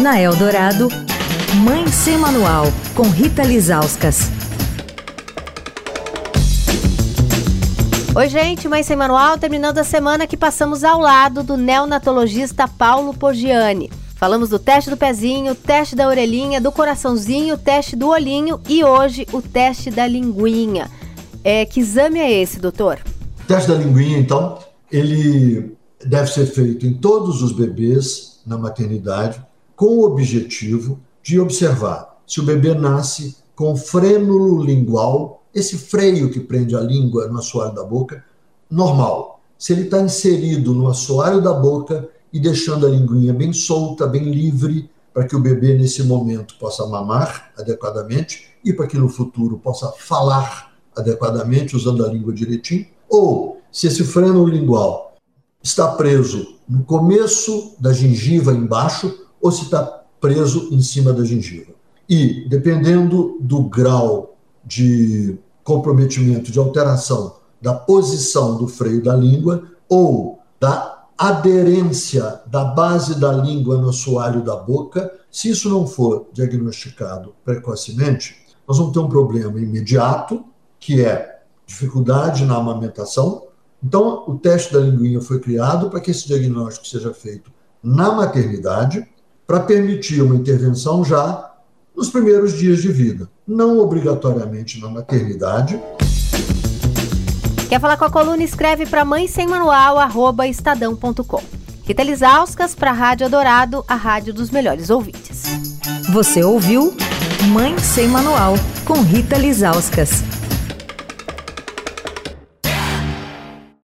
Na Eldorado, Mãe Sem Manual, com Rita Lizauskas. Oi, gente, Mãe Sem Manual, terminando a semana que passamos ao lado do neonatologista Paulo Porgiani. Falamos do teste do pezinho, teste da orelhinha, do coraçãozinho, teste do olhinho e hoje o teste da linguinha. É, que exame é esse, doutor? O teste da linguinha, então, ele deve ser feito em todos os bebês na maternidade, com o objetivo de observar se o bebê nasce com frênulo lingual, esse freio que prende a língua no assoalho da boca, normal. Se ele está inserido no assoalho da boca e deixando a linguinha bem solta, bem livre, para que o bebê nesse momento possa mamar adequadamente e para que no futuro possa falar adequadamente usando a língua direitinho, ou se esse freno lingual está preso no começo da gengiva embaixo ou se está preso em cima da gengiva. E dependendo do grau de comprometimento, de alteração da posição do freio da língua ou da aderência da base da língua no assoalho da boca, se isso não for diagnosticado precocemente, nós vamos ter um problema imediato, que é dificuldade na amamentação. Então, o teste da linguinha foi criado para que esse diagnóstico seja feito na maternidade, para permitir uma intervenção já nos primeiros dias de vida, não obrigatoriamente na maternidade. Quer falar com a coluna? Escreve para mãe sem manual, arroba estadão.com. Rita Lisauskas para a Rádio Adorado, a rádio dos melhores ouvintes. Você ouviu Mãe Sem Manual, com Rita Lisauskas.